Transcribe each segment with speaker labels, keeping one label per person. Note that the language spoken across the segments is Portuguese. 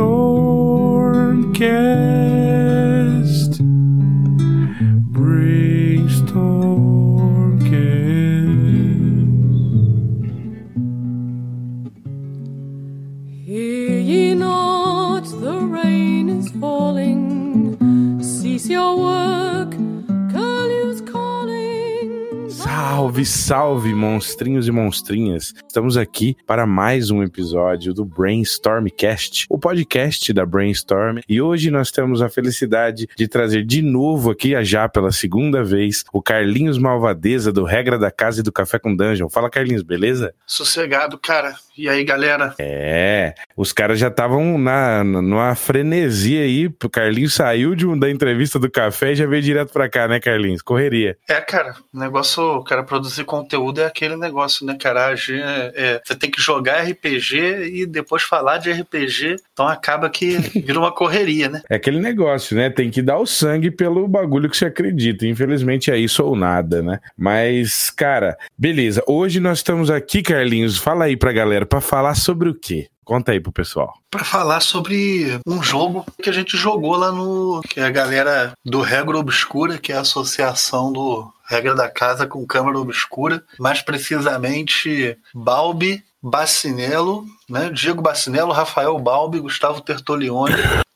Speaker 1: Brainstormcast. Brainstormcast.
Speaker 2: Hear ye not the rain is falling. Cease your work, curlew's calling.
Speaker 1: Salve, salve, monstrinhos e monstrinhas! Estamos aqui para mais um episódio do Brainstormcast, o podcast da Brainstorm. E hoje nós temos a felicidade de trazer de novo aqui, já pela segunda vez, o Carlinhos Malvadeza do Regra da Casa e do Café com Dungeon. Fala, Carlinhos, beleza?
Speaker 3: Sossegado, cara. E aí, galera?
Speaker 1: É, os caras já estavam na, numa frenesia aí. O Carlinhos saiu de um, da entrevista do café e já veio direto pra cá, né, Carlinhos? Correria.
Speaker 3: É, cara, o negócio, o cara produzir conteúdo é aquele negócio, né, cara? É, é, você tem que jogar RPG e depois falar de RPG, então acaba que vira uma correria, né?
Speaker 1: É aquele negócio, né? Tem que dar o sangue pelo bagulho que você acredita. Infelizmente é isso ou nada, né? Mas, cara, beleza. Hoje nós estamos aqui, Carlinhos. Fala aí pra galera, pra falar sobre o quê? Conta aí pro pessoal.
Speaker 3: Para falar sobre um jogo que a gente jogou lá no. que é a galera do Regra Obscura, que é a associação do Regra da Casa com Câmara Obscura. Mais precisamente, Balbi, Bacinello, né? Diego Bacinello, Rafael Balbi, Gustavo Tertolioni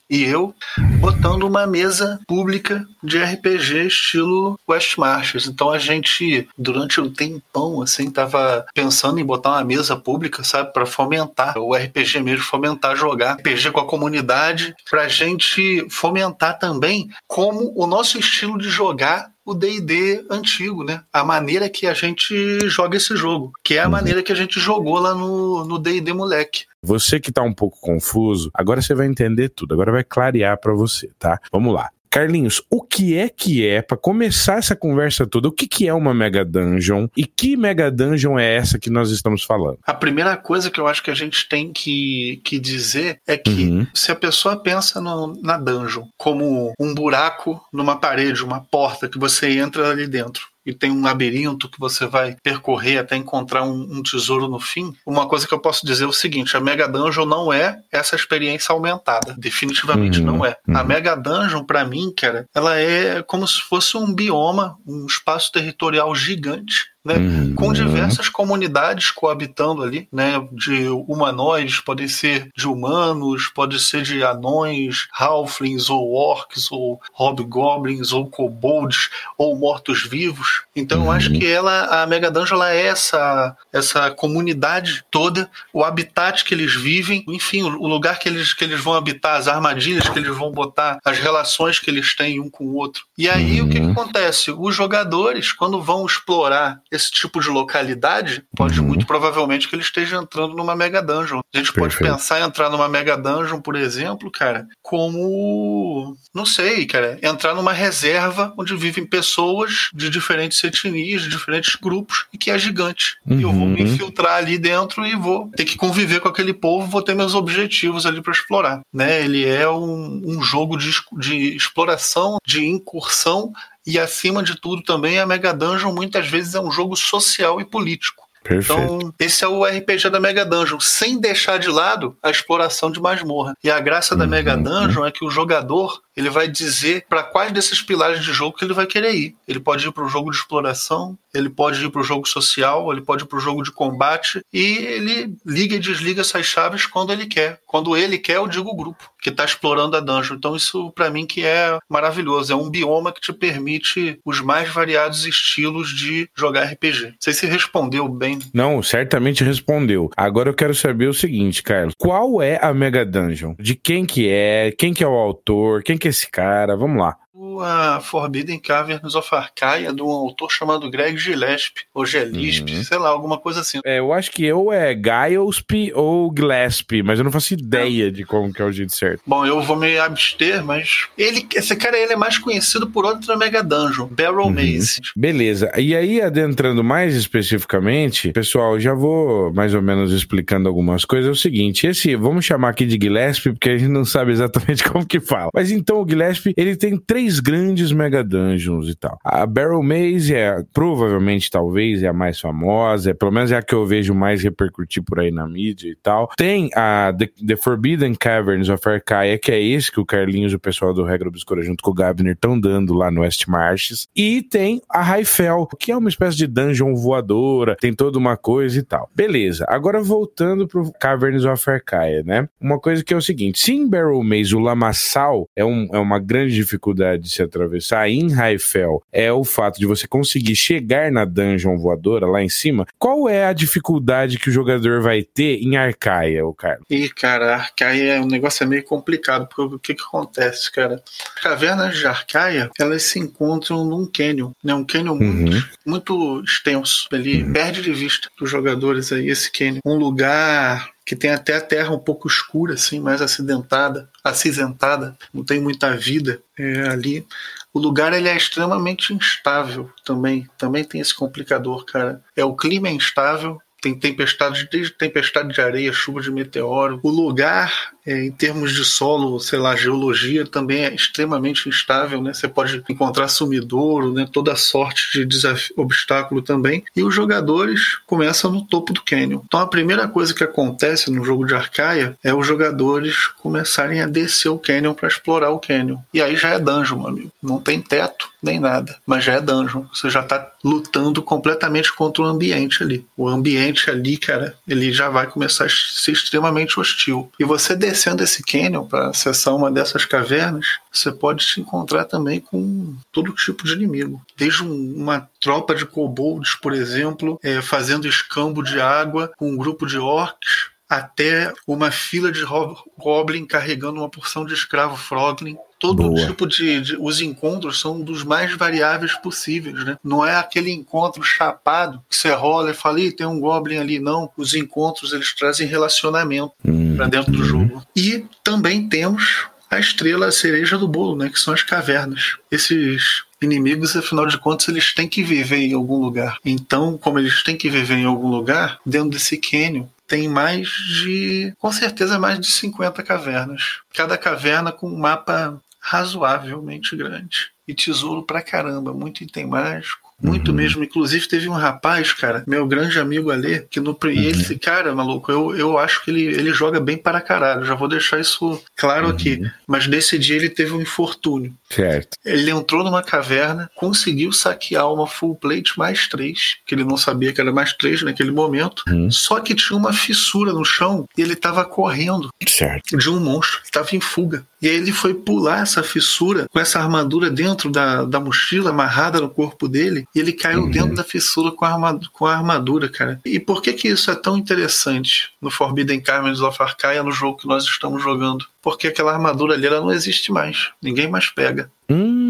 Speaker 3: e eu botando uma mesa pública de RPG estilo West Marches. Então a gente, durante um tempão, assim, tava pensando em botar uma mesa pública, sabe, para fomentar o RPG mesmo, fomentar jogar RPG com a comunidade, pra gente fomentar também como o nosso estilo de jogar o D&D antigo, né? A maneira que a gente joga esse jogo, que é a maneira que a gente jogou lá no no D&D moleque.
Speaker 1: Você que tá um pouco confuso, agora você vai entender tudo, agora vai clarear para você, tá? Vamos lá. Carlinhos, o que é que é, para começar essa conversa toda, o que, que é uma Mega Dungeon e que Mega Dungeon é essa que nós estamos falando?
Speaker 3: A primeira coisa que eu acho que a gente tem que, que dizer é que
Speaker 1: Uhum.
Speaker 3: se a pessoa pensa no- na dungeon como um buraco numa parede, uma porta que você entra ali dentro. E tem um labirinto que você vai percorrer até encontrar um, um tesouro no fim. Uma coisa que eu posso dizer é o seguinte: a Mega Dungeon não é essa experiência aumentada. Definitivamente
Speaker 1: Uhum,
Speaker 3: não é. A
Speaker 1: uhum.
Speaker 3: Mega Dungeon, pra mim, cara, ela é como se fosse um bioma, um espaço territorial gigante, né?
Speaker 1: Uhum.
Speaker 3: com diversas comunidades coabitando ali, né? De humanoides, podem ser de humanos, pode ser de anões, halflings, ou orcs, ou hobgoblins, ou kobolds, ou mortos-vivos. Então eu acho que ela, a Mega Dungeon, ela é essa, essa comunidade toda, o habitat que eles vivem, enfim, o lugar que eles, que eles vão habitar, as armadilhas que eles vão botar, as relações que eles têm um com o outro. E aí o que, que acontece? Os jogadores, quando vão explorar esse tipo de localidade, pode
Speaker 1: Uhum.
Speaker 3: muito provavelmente que ele esteja entrando numa Mega Dungeon. A gente pode
Speaker 1: Perfeito.
Speaker 3: pensar em entrar numa Mega Dungeon, por exemplo, cara, como. Não sei, cara, entrar numa reserva onde vivem pessoas de diferentes etnias, de diferentes grupos, e que é gigante. E eu vou me
Speaker 1: Uhum.
Speaker 3: infiltrar ali dentro e vou ter que conviver com aquele povo, vou ter meus objetivos ali para explorar. Né? Ele é um, um jogo de, de exploração, de incursão, e acima de tudo também a Mega Dungeon muitas vezes é um jogo social e político.
Speaker 1: Perfeito.
Speaker 3: Então, esse é o RPG da Mega Dungeon, sem deixar de lado a exploração de masmorra. E a graça da
Speaker 1: Uhum.
Speaker 3: Mega Dungeon é que o jogador ele vai dizer para quais desses pilares de jogo que ele vai querer ir. Ele pode ir para o jogo de exploração, ele pode ir para o jogo social, ele pode ir para o jogo de combate e ele liga e desliga essas chaves quando ele quer. Quando ele quer, eu digo o grupo que está explorando a dungeon. Então isso para mim que é maravilhoso. É um bioma que te permite os mais variados estilos de jogar RPG. Não sei se respondeu bem.
Speaker 1: Não, certamente respondeu. Agora eu quero saber o seguinte, Carlos. Qual é a Mega Dungeon? De quem que é? Quem que é o autor? Quem que é esse cara? Vamos lá.
Speaker 3: A Forbidden Caverns of Arcaia, de um autor chamado Greg Gillespie, ou Gillespie,
Speaker 1: Uhum.
Speaker 3: sei lá, alguma coisa assim.
Speaker 1: É, eu acho que ou é Gillespie ou Gillespie, mas eu não faço ideia de como que é o jeito certo.
Speaker 3: Bom, eu vou me abster, mas ele, esse cara ele é mais conhecido por outra Mega Dungeon, Barrel
Speaker 1: Uhum.
Speaker 3: Maze.
Speaker 1: Beleza. E aí, adentrando mais especificamente, pessoal, já vou mais ou menos explicando algumas coisas. É o seguinte, esse, vamos chamar aqui de Gillespie, porque a gente não sabe exatamente como que fala. Mas então o Gillespie, ele tem três três grandes mega dungeons e tal. A Barrel Maze é provavelmente, talvez, é a mais famosa, é, pelo menos é a que eu vejo mais repercutir por aí na mídia e tal. Tem a The, The Forbidden Caverns of Arcaia, que é esse que o Carlinhos e o pessoal do Regra Obscura junto com o Gabner estão dando lá no West Marches. E tem a Raifel, que é uma espécie de dungeon voadora, tem toda uma coisa e tal. Beleza, agora voltando pro Caverns of Arcaia, né? Uma coisa que é o seguinte, se em Barrel Maze o lamaçal é, um, é uma grande dificuldade de se atravessar, em Raifel é o fato de você conseguir chegar na dungeon voadora lá em cima, qual é a dificuldade que o jogador vai ter em Arcaia, o Carlos?
Speaker 3: E, cara, Arcaia é um negócio meio complicado, porque o que que acontece, cara? As cavernas de Arcaia, elas se encontram num canyon, né? Um canyon
Speaker 1: Uhum.
Speaker 3: muito, muito extenso. Ele
Speaker 1: Uhum.
Speaker 3: perde de vista dos jogadores aí esse canyon. Um lugar que tem até a terra um pouco escura, assim, mais acidentada, acinzentada, não tem muita vida é, ali. O lugar ele é extremamente instável também. Também tem esse complicador, cara. É o clima é instável. Tem tempestade, desde tempestade de areia, chuva de meteoro. O lugar, é, em termos de solo, sei lá, geologia, também é extremamente instável, né? Você pode encontrar sumidouro, né? Toda sorte de obstáculo também. E os jogadores começam no topo do canyon. Então a primeira coisa que acontece no jogo de Arcaia é os jogadores começarem a descer o canyon para explorar o canyon. E aí já é dungeon, meu amigo. Não tem teto nem nada, mas já é dungeon. Você já tá lutando completamente contra o ambiente ali. O ambiente ali, cara, ele já vai começar a ser extremamente hostil. E você descendo esse canyon para acessar uma dessas cavernas, você pode se encontrar também com todo tipo de inimigo. Desde um- uma tropa de kobolds, por exemplo, é, fazendo escambo de água com um grupo de orcs, até uma fila de goblin carregando uma porção de escravo froglin. Todo
Speaker 1: Boa.
Speaker 3: tipo de, de- Os encontros são dos mais variáveis possíveis, né? Não é aquele encontro chapado que você rola e fala, Ih, tem um goblin ali. Não. Os encontros eles trazem relacionamento
Speaker 1: Hum.
Speaker 3: para dentro do jogo. E também temos a estrela, a cereja do bolo, né? Que são as cavernas. Esses inimigos, afinal de contas, eles têm que viver em algum lugar. Então, como eles têm que viver em algum lugar, dentro desse cânion tem mais de, com certeza, mais de 50 cavernas. Cada caverna com um mapa razoavelmente grande. E tesouro pra caramba, muito item mágico. Muito
Speaker 1: Uhum.
Speaker 3: mesmo. Inclusive, teve um rapaz, cara, meu grande amigo Ale, que no. E esse cara, maluco, eu, eu acho que ele, ele joga bem para caralho. Já vou deixar isso claro aqui. Mas nesse dia ele teve um infortúnio.
Speaker 1: Certo.
Speaker 3: Ele entrou numa caverna, conseguiu saquear uma full plate mais três, que ele não sabia que era mais três naquele momento.
Speaker 1: Uhum.
Speaker 3: Só que tinha uma fissura no chão e ele estava correndo
Speaker 1: Certo.
Speaker 3: de um monstro, estava em fuga. E aí ele foi pular essa fissura com essa armadura dentro da, da mochila, amarrada no corpo dele, e ele caiu
Speaker 1: Uhum.
Speaker 3: dentro da fissura com a, arma- com a armadura, cara. E por que que isso é tão interessante no Forbidden Carmens of Arcaia, no jogo que nós estamos jogando? Porque aquela armadura ali, ela não existe mais. Ninguém mais pega.
Speaker 1: Hum.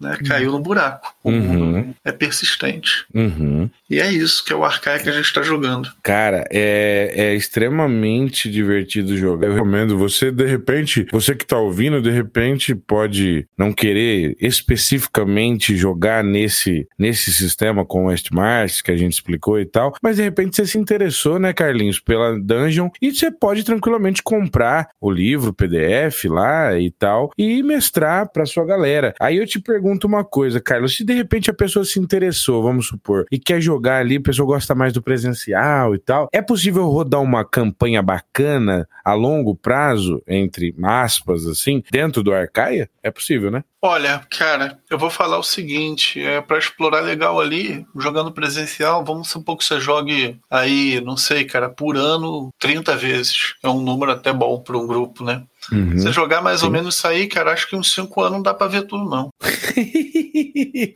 Speaker 3: Né? Caiu no buraco. O
Speaker 1: Uhum.
Speaker 3: mundo é persistente.
Speaker 1: Uhum.
Speaker 3: E é isso que é o Arcaia que a gente está jogando.
Speaker 1: Cara, é, é extremamente divertido jogar. Eu recomendo você, de repente, você que tá ouvindo, de repente pode não querer especificamente jogar nesse, nesse sistema com o Westmars, que a gente explicou e tal, mas de repente você se interessou, né, Carlinhos, pela Dungeon, e você pode tranquilamente comprar o livro, o PDF lá e tal, e mestrar pra sua galera. Aí eu te pergunto uma coisa, Carlos, se de repente a pessoa se interessou, vamos supor, e quer jogar ali, a pessoa gosta mais do presencial e tal, é possível rodar uma campanha bacana a longo prazo, entre aspas, assim, dentro do Arcaia? É possível, né?
Speaker 3: Olha, cara, eu vou falar o seguinte: é para explorar legal ali, jogando presencial, vamos supor que você jogue aí, não sei, cara, por ano 30 vezes. É um número até bom para um grupo, né?
Speaker 1: Uhum.
Speaker 3: Você jogar mais ou
Speaker 1: Sim.
Speaker 3: menos isso aí, cara, acho que uns 5 anos não dá pra ver tudo, não.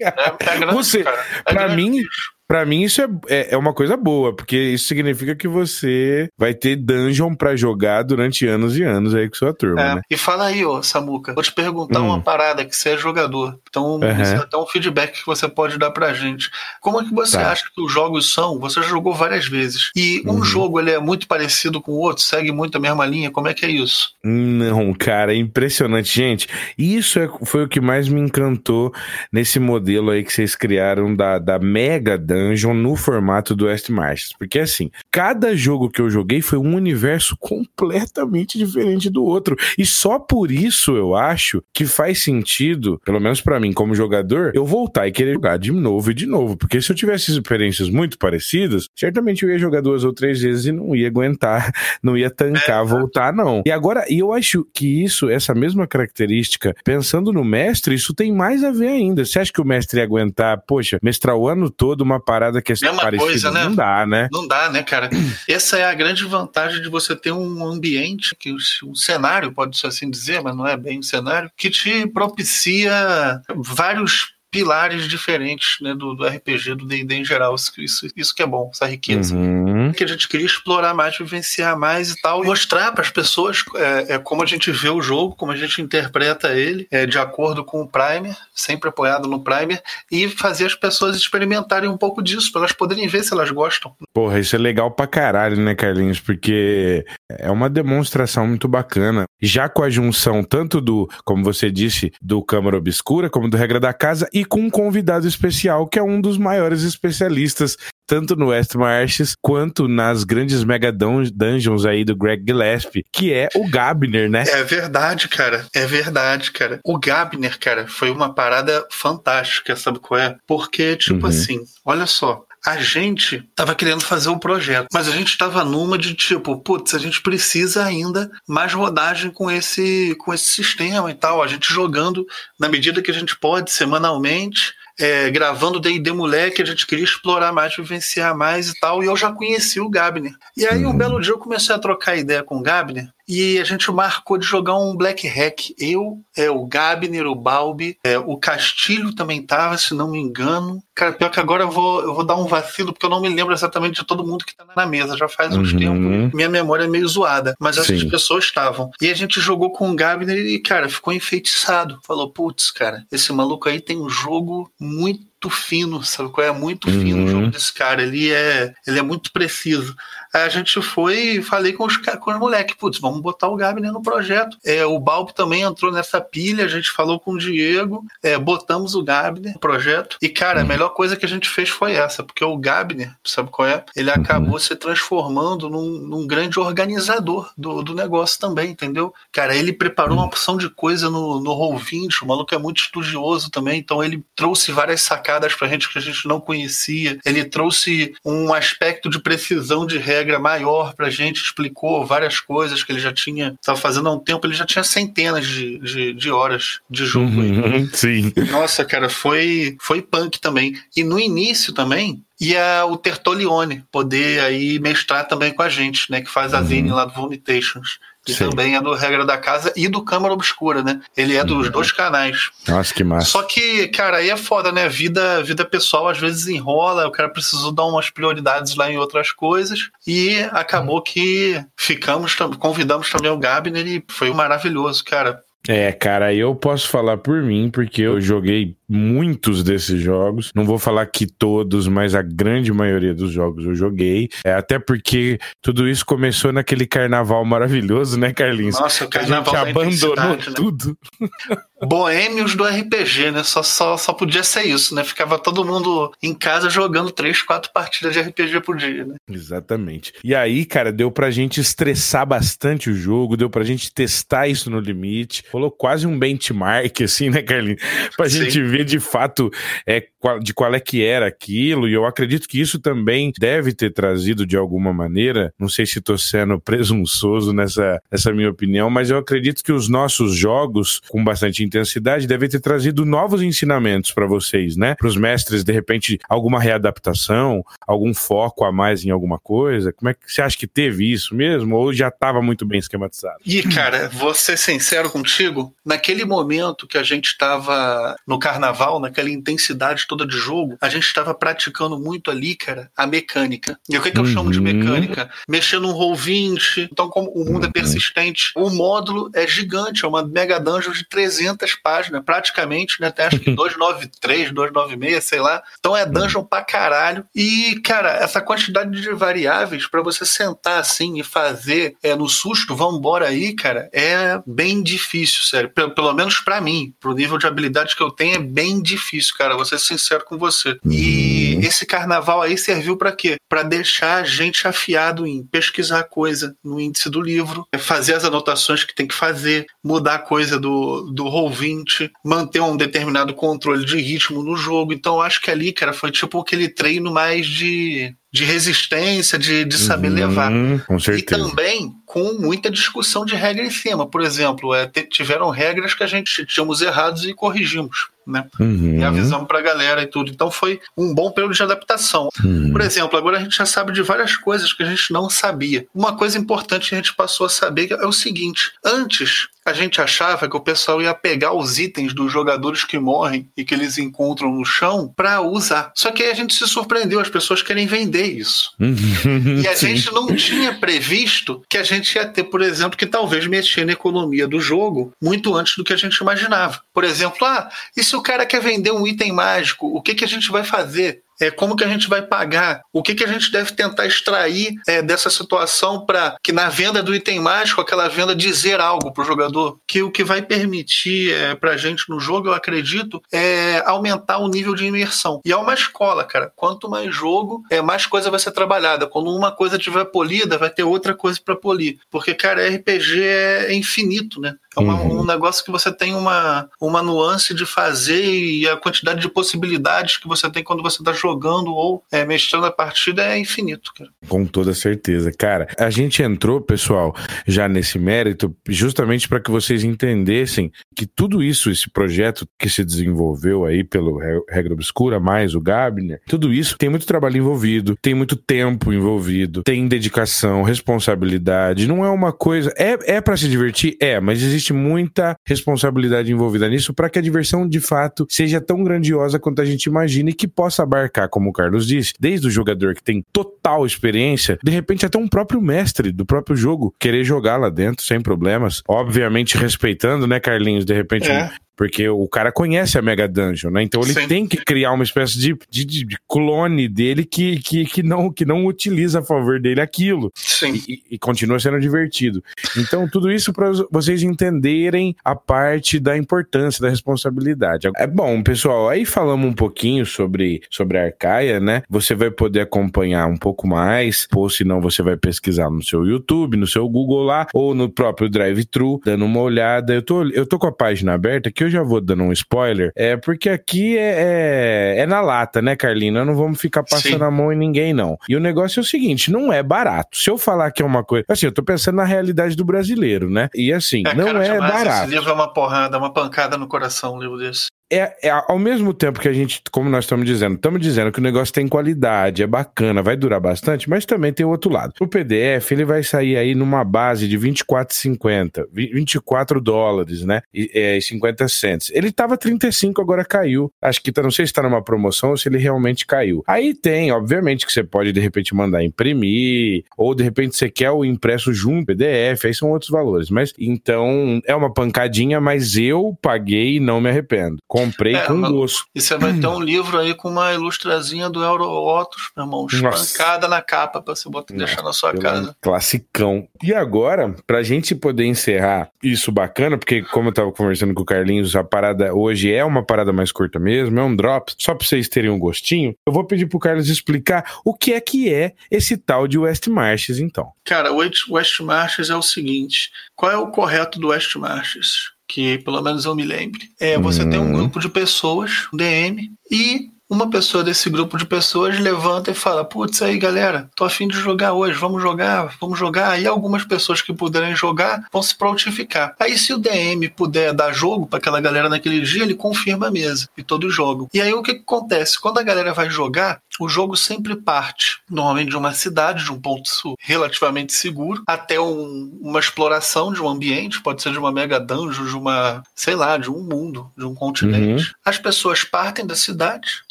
Speaker 3: É, é grande,
Speaker 1: Você-
Speaker 3: cara. É
Speaker 1: pra
Speaker 3: grande,
Speaker 1: mim, Pra mim, isso é, é, é uma coisa boa, porque isso significa que você vai ter dungeon pra jogar durante anos e anos aí com sua turma,
Speaker 3: É,
Speaker 1: né?
Speaker 3: E fala aí, ô Samuca, vou te perguntar
Speaker 1: Hum.
Speaker 3: uma parada que você é jogador. Então,
Speaker 1: Uhum.
Speaker 3: isso é até um feedback que você pode dar pra gente. Como é que você
Speaker 1: Tá.
Speaker 3: acha que os jogos são? Você já jogou várias vezes. E um
Speaker 1: Uhum.
Speaker 3: jogo ele é muito parecido com o outro, segue muito a mesma linha. Como é que é isso?
Speaker 1: Não, cara, é impressionante. Gente, isso é- foi o que mais me encantou nesse modelo aí que vocês criaram da, da Mega dungeon no formato do West Marches. Porque assim, cada jogo que eu joguei foi um universo completamente diferente do outro. E só por isso eu acho que faz sentido, pelo menos para mim como jogador, eu voltar e querer jogar de novo e de novo. Porque se eu tivesse experiências muito parecidas, certamente eu ia jogar duas ou três vezes e não ia aguentar, não ia tancar, é, voltar, não. E agora, e eu acho que isso, essa mesma característica, pensando no mestre, isso tem mais a ver ainda. Você acha que o mestre ia aguentar, poxa, mestrar o ano todo uma parada que é
Speaker 3: Mesma parecida? Coisa, né?
Speaker 1: Não dá, né?
Speaker 3: Não dá, né, cara? Essa é a grande vantagem de você ter um ambiente, que um cenário, pode-se assim dizer, mas não é bem um cenário, que te propicia vários pilares diferentes né, do, do, RPG, do D&D em geral. Isso, isso, isso, que é bom, essa riqueza. Uhum. Que a gente queria explorar mais, vivenciar mais e tal. Mostrar para as pessoas é, é, como a gente vê o jogo, como a gente interpreta ele, é, de acordo com o Primer, sempre apoiado no Primer, e fazer as pessoas experimentarem um pouco disso, para elas poderem ver se elas gostam.
Speaker 1: Porra, isso é legal pra caralho, né, Carlinhos? Porque é uma demonstração muito bacana. Já com a junção tanto do, como você disse, do Câmara Obscura, como do Regra da Casa, e com um convidado especial, que é um dos maiores especialistas, tanto no West Marches quanto nas grandes mega dungeons aí do Greg Gillespie, que é o Gabner, né?
Speaker 3: É verdade, cara. É verdade, cara. O Gabner, cara, foi uma parada fantástica, sabe qual é? Porque, tipo uhum. assim, olha só, a gente estava querendo fazer o projeto, mas a gente estava numa de tipo, putz, a gente precisa ainda mais rodagem com esse com esse sistema e tal, a gente jogando na medida que a gente pode semanalmente é, gravando D&D Moleque, a gente queria explorar mais, vivenciar mais e tal, e eu já conheci o Gabner. E aí um uhum. belo dia eu comecei a trocar ideia com o Gabner, e a gente marcou de jogar um Black Hack. Eu, é, o Gabner, o Balbi, é, o Castilho também tava, se não me engano. Cara, pior que agora eu vou, eu vou dar um vacilo, porque eu não me lembro exatamente de todo mundo que tá na mesa, já faz uns uhum. tempos. Minha memória é meio zoada, mas essas Sim. pessoas estavam. E a gente jogou com o Gabner e, cara, ficou enfeitiçado. Falou, putz, cara, esse maluco aí tem um jogo muito fino, sabe qual é? Muito fino uhum. o jogo desse cara. Ele é, ele é muito preciso. Aí a gente foi e falei com os, com os moleques, putz, vamos botar o Gabner no projeto. É, o Balbo também entrou nessa pilha, a gente falou com o Diego, é, botamos o Gabner no projeto. E, cara, uhum. a melhor coisa que a gente fez foi essa, porque o Gabner, sabe qual é? Ele uhum. acabou se transformando num, num grande organizador do, do negócio também, entendeu? Cara, ele preparou uma opção de coisa no, no Roll20, o maluco é muito estudioso também, então ele trouxe várias sacadas pra gente que a gente não conhecia. Ele trouxe um aspecto de precisão de regra maior pra gente, explicou várias coisas que ele já tinha, estava fazendo há um tempo, ele já tinha centenas de, de, de horas de jogo.
Speaker 1: Uhum, sim.
Speaker 3: Nossa, cara, foi, foi punk também. E no início também, ia o Tertolione poder aí mestrar também com a gente, né? Que faz a uhum. lá do Vomitations que Sim. também é do Regra da Casa e do Câmara Obscura, né? Ele é dos uhum. dois canais.
Speaker 1: Nossa, que massa.
Speaker 3: Só que, cara, aí é foda, né? Vida, vida pessoal às vezes enrola, o cara precisou dar umas prioridades lá em outras coisas e acabou que ficamos, convidamos também o Gabner e foi maravilhoso, cara.
Speaker 1: É, cara, eu posso falar por mim, porque eu joguei muitos desses jogos. Não vou falar que todos, mas a grande maioria dos jogos eu joguei. É, até porque tudo isso começou naquele carnaval maravilhoso, né, Carlinhos?
Speaker 3: Nossa, o carnaval
Speaker 1: a gente abandonou né? tudo.
Speaker 3: Boêmios do RPG, né? Só, só, só podia ser isso, né? Ficava todo mundo em casa jogando três, quatro partidas de RPG por dia, né?
Speaker 1: Exatamente. E aí, cara, deu pra gente estressar bastante o jogo, deu pra gente testar isso no limite. Rolou quase um benchmark, assim, né, Carlinhos? Pra Sim. gente ver ver de fato é, de qual é que era aquilo, e eu acredito que isso também deve ter trazido de alguma maneira, não sei se estou sendo presunçoso nessa, nessa minha opinião, mas eu acredito que os nossos jogos, com bastante intensidade, devem ter trazido novos ensinamentos para vocês, né? Para os mestres, de repente, alguma readaptação, algum foco a mais em alguma coisa. Como é que você acha que teve isso mesmo? Ou já estava muito bem esquematizado?
Speaker 3: E, cara, vou ser sincero contigo, naquele momento que a gente estava no carnaval, carnaval, naquela intensidade toda de jogo, a gente estava praticando muito ali, cara, a mecânica. E o que, é que eu uhum. chamo de mecânica? Mexer num roll 20. Então, como o mundo é uhum. persistente, o módulo é gigante, é uma mega dungeon de 300 páginas, praticamente, né? Até acho que 293, 296, sei lá. Então é dungeon pra caralho. E, cara, essa quantidade de variáveis para você sentar assim e fazer é, no susto, vambora aí, cara, é bem difícil, sério. Pelo, pelo menos para mim, pro nível de habilidade que eu tenho, é bem difícil, cara. Vou ser sincero com você. E esse carnaval aí serviu para quê? Para deixar a gente afiado em pesquisar coisa no índice do livro, fazer as anotações que tem que fazer, mudar a coisa do, do Roll20, manter um determinado controle de ritmo no jogo. Então, eu acho que ali, cara, foi tipo aquele treino mais de de resistência, de, de saber
Speaker 1: Uhum,
Speaker 3: levar.
Speaker 1: Com
Speaker 3: E
Speaker 1: certeza.
Speaker 3: também com muita discussão de regra em cima. Por exemplo, é, tiveram regras que a gente tínhamos errados e corrigimos. Né?
Speaker 1: Uhum,
Speaker 3: E avisamos pra galera e tudo. Então foi um bom período de adaptação.
Speaker 1: uhum.
Speaker 3: Por exemplo, agora a gente já sabe de várias coisas que a gente não sabia. Uma coisa importante que a gente passou a saber é o seguinte: antes a gente achava que o pessoal ia pegar os itens dos jogadores que morrem e que eles encontram no chão pra usar. Só que aí a gente se surpreendeu, as pessoas querem vender isso.
Speaker 1: Uhum,
Speaker 3: E a
Speaker 1: sim.
Speaker 3: gente não tinha previsto que a gente ia ter, por exemplo, que talvez mexer na economia do jogo muito antes do que a gente imaginava. Por exemplo, ah, e se o cara quer vender um item mágico, o que, que a gente vai fazer? É, como que a gente vai pagar? O que, que a gente deve tentar extrair é, dessa situação para que na venda do item mágico, aquela venda dizer algo para o jogador? Que o que vai permitir é, para a gente no jogo, eu acredito, é aumentar o nível de imersão. E é uma escola, cara. Quanto mais jogo, é, mais coisa vai ser trabalhada. Quando uma coisa estiver polida, vai ter outra coisa para polir. Porque, cara, RPG é infinito, né? É uma-
Speaker 1: Uhum.
Speaker 3: um negócio que você tem uma, uma nuance de fazer e a quantidade de possibilidades que você tem quando você está jogando ou é, mestrando a partida é infinito, cara.
Speaker 1: Com toda certeza. Cara, a gente entrou, pessoal, já nesse mérito, justamente para que vocês entendessem que tudo isso, esse projeto que se desenvolveu aí pelo Re- Regra Obscura, mais o Gabner, tudo isso tem muito trabalho envolvido, tem muito tempo envolvido, tem dedicação, responsabilidade. Não é uma coisa. É, é para se divertir? É, mas existe muita responsabilidade envolvida nisso para que a diversão de fato seja tão grandiosa quanto a gente imagina e que possa abarcar, como o Carlos disse, desde o jogador que tem total experiência, de repente até um próprio mestre do próprio jogo querer jogar lá dentro sem problemas. Obviamente respeitando, né, Carlinhos? De repente,
Speaker 3: É.
Speaker 1: porque o cara conhece a Mega Dungeon, né? Então ele
Speaker 3: Sim.
Speaker 1: tem que criar uma espécie de, de, de- clone dele que, que, que, não, que não utiliza a favor dele aquilo
Speaker 3: Sim.
Speaker 1: e, e- e continua sendo divertido. Então, tudo isso para vocês entenderem a parte da importância, da responsabilidade. É bom, pessoal, aí falamos um pouquinho sobre, sobre a Arcaia, né? Você vai poder acompanhar um pouco mais, ou se não, você vai pesquisar no seu YouTube, no seu Google lá, ou no próprio Drive-Thru, dando uma olhada. Eu tô, eu tô com a página aberta, que eu já vou dando um spoiler, é porque aqui é, é, é na lata, né, Carlina? Não vamos ficar passando
Speaker 3: Sim.
Speaker 1: a mão em ninguém, não. E o negócio é o seguinte: não é barato. Se eu falar que é uma coisa. Assim, eu tô pensando na realidade do brasileiro, né? E assim,
Speaker 3: É,
Speaker 1: não
Speaker 3: cara,
Speaker 1: é barato.
Speaker 3: Esse livro é uma porrada, uma pancada no coração, um livro desse.
Speaker 1: É, é ao mesmo tempo que a gente, como nós estamos dizendo, estamos dizendo que o negócio tem qualidade, é bacana, vai durar bastante, mas também tem o outro lado. O PDF, ele vai sair aí numa base de 24,50, 24 dólares, né? E, é, e 50 cents. Ele tava 35, agora caiu. Acho que tá, não sei se tá numa promoção ou se ele realmente caiu. Aí tem, obviamente, que você pode de repente mandar imprimir, ou de repente você quer o impresso junto, PDF, aí são outros valores. Mas então é uma pancadinha, mas eu paguei e não me arrependo. Comprei
Speaker 3: É,
Speaker 1: com gosto.
Speaker 3: E você vai ter um livro aí com uma ilustrazinha do Euro Otus, meu irmão.
Speaker 1: Nossa.
Speaker 3: Espancada na capa pra você botar, deixar na sua casa.
Speaker 1: Classicão. E agora, pra gente poder encerrar isso bacana, porque como eu tava conversando com o Carlinhos, a parada hoje é uma parada mais curta mesmo, é um drop, só pra vocês terem um gostinho, eu vou pedir pro Carlos explicar o que é que é esse tal de West Marches, então.
Speaker 3: Cara, o West Marches é o seguinte: qual é o correto do West Marches? Que pelo menos eu me lembre. É, você tem um
Speaker 1: Uhum.
Speaker 3: grupo de pessoas, um DM, e uma pessoa desse grupo de pessoas levanta e fala: Putz, aí galera, tô afim de jogar hoje, vamos jogar, vamos jogar. Aí algumas pessoas que puderem jogar vão se prontificar. Aí, se o DM puder dar jogo para aquela galera naquele dia, ele confirma a mesa e todos jogam. E aí o que, que acontece? Quando a galera vai jogar, o jogo sempre parte, normalmente de uma cidade, de um ponto su- relativamente seguro, até um- uma exploração de um ambiente, pode ser de uma mega dungeon, de uma, sei lá, de um mundo, de um continente. As pessoas partem da cidade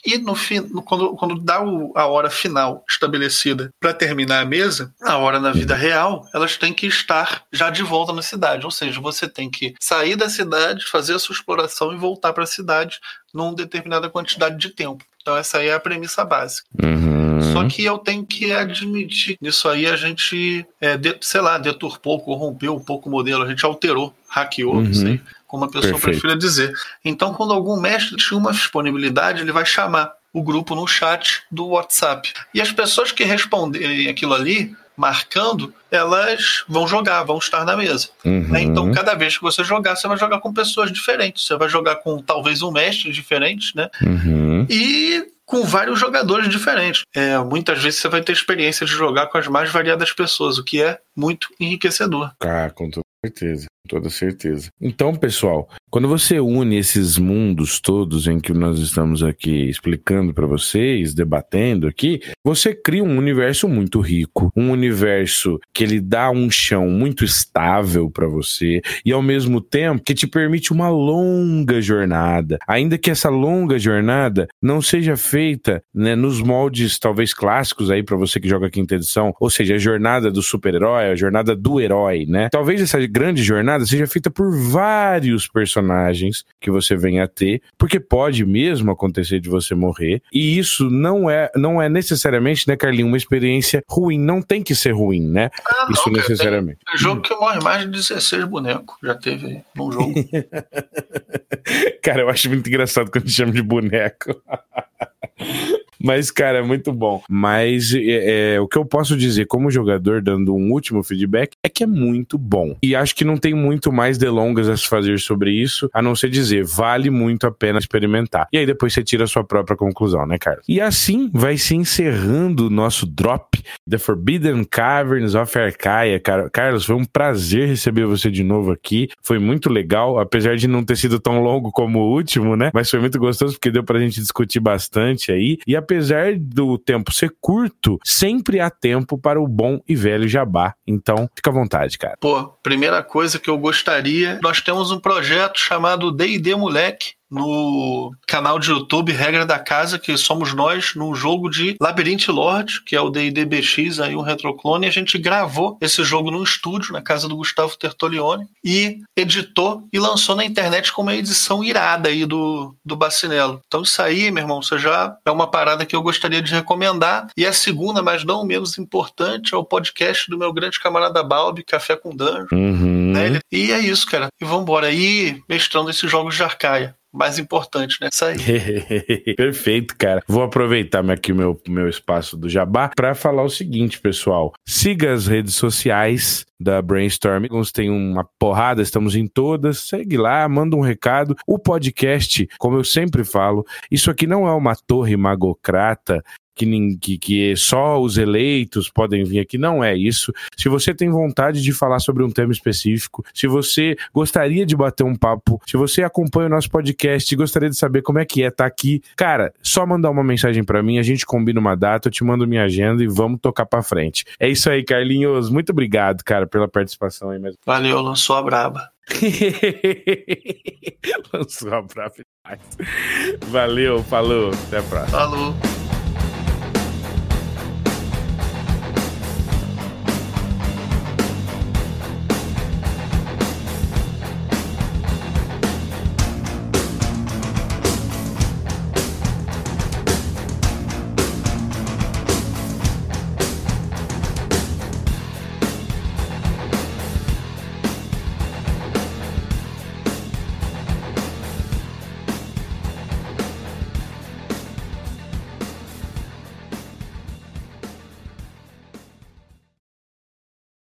Speaker 3: e no fim, quando, quando dá o- a hora final estabelecida para terminar a mesa, a hora na vida real, elas têm que estar já de volta na cidade. Ou seja, você tem que sair da cidade, fazer a sua exploração e voltar para a cidade numa determinada quantidade de tempo. Então essa aí é a premissa básica.
Speaker 1: Uhum. Uhum.
Speaker 3: Só que eu tenho que admitir, nisso aí a gente, é, de- sei lá, deturpou, corrompeu um pouco o modelo, a gente alterou, hackeou,
Speaker 1: Uhum.
Speaker 3: não sei como a pessoa
Speaker 1: Perfeito.
Speaker 3: prefira dizer. Então, quando algum mestre tinha uma disponibilidade, ele vai chamar o grupo no chat do WhatsApp. E as pessoas que responderem aquilo ali, marcando, elas vão jogar, vão estar na mesa.
Speaker 1: Uhum.
Speaker 3: né? Então, cada vez que você jogar, você vai jogar com pessoas diferentes. Você vai jogar com talvez um mestre diferente, né?
Speaker 1: Uhum.
Speaker 3: e com vários jogadores diferentes. É, muitas vezes você vai ter experiência de jogar com as mais variadas pessoas, o que é muito enriquecedor.
Speaker 1: Ah, com certeza, toda certeza. Então, pessoal, quando você une esses mundos todos em que nós estamos aqui explicando para vocês, debatendo aqui, você cria um universo muito rico, um universo que ele dá um chão muito estável para você e ao mesmo tempo que te permite uma longa jornada, ainda que essa longa jornada não seja feita né, nos moldes talvez clássicos aí para você que joga quinta edição, ou seja, a jornada do super-herói, a jornada do herói, né? Talvez essa grande jornada seja feita por vários personagens que você venha a ter, porque pode mesmo acontecer de você morrer, e isso não é não é necessariamente, né, Carlinhos, uma experiência ruim, não tem que ser ruim, né?
Speaker 3: Ah,
Speaker 1: Isso
Speaker 3: cara,
Speaker 1: necessariamente.
Speaker 3: Tem jogo que morre mais de 16 bonecos. Já teve num jogo.
Speaker 1: Cara, eu acho muito engraçado quando chama de boneco. Mas, cara, é muito bom. Mas é, é, o que eu posso dizer como jogador, dando um último feedback, é que é muito bom. E acho que não tem muito mais delongas a se fazer sobre isso, a não ser dizer, vale muito a pena experimentar. E aí depois você tira a sua própria conclusão, né, Carlos? E assim vai se encerrando o nosso drop, The Forbidden Caverns of Arcaia. Cara, Carlos, foi um prazer receber você de novo aqui. Foi muito legal, apesar de não ter sido tão longo como o último, né? Mas foi muito gostoso porque deu pra gente discutir bastante aí. E apesar do tempo ser curto, sempre há tempo para o bom e velho jabá. Então, fica à vontade, cara.
Speaker 3: Pô, primeira coisa que eu gostaria, nós temos um projeto chamado D&D Moleque no canal de YouTube Regra da Casa, que somos nós num jogo de Labyrinth Lord, que é o D&D BX, aí um retroclone, a gente gravou esse jogo num estúdio na casa do Gustavo Tertolione e editou e lançou na internet com uma edição irada aí do, do Bacinello. Então isso aí, meu irmão, você já é uma parada que eu gostaria de recomendar. E a segunda, mas não menos importante, é o podcast do meu grande camarada Balbi, Café com Danjo.
Speaker 1: Uhum.
Speaker 3: Né? E é isso, cara. E vambora. E mestrando esses jogos de arcaia. Mais importante, né? Isso aí.
Speaker 1: Perfeito, cara. Vou aproveitar aqui o meu, meu espaço do Jabá para falar o seguinte, pessoal. Siga as redes sociais da Brainstorm. Tem uma porrada, estamos em todas. Segue lá, manda um recado. O podcast, como eu sempre falo, isso aqui não é uma torre magocrata. Que, que, só os eleitos podem vir aqui, não é isso. Se você tem vontade de falar sobre um tema específico, se você gostaria de bater um papo, se você acompanha o nosso podcast e gostaria de saber como é que é estar aqui, cara, só mandar uma mensagem pra mim, a gente combina uma data, eu te mando minha agenda e vamos tocar pra frente. É isso aí, Carlinhos. Muito obrigado, cara, pela participação aí. Mas...
Speaker 3: Valeu, lançou a braba.
Speaker 1: Lançou a demais. Valeu, falou, até a próxima.
Speaker 3: Falou.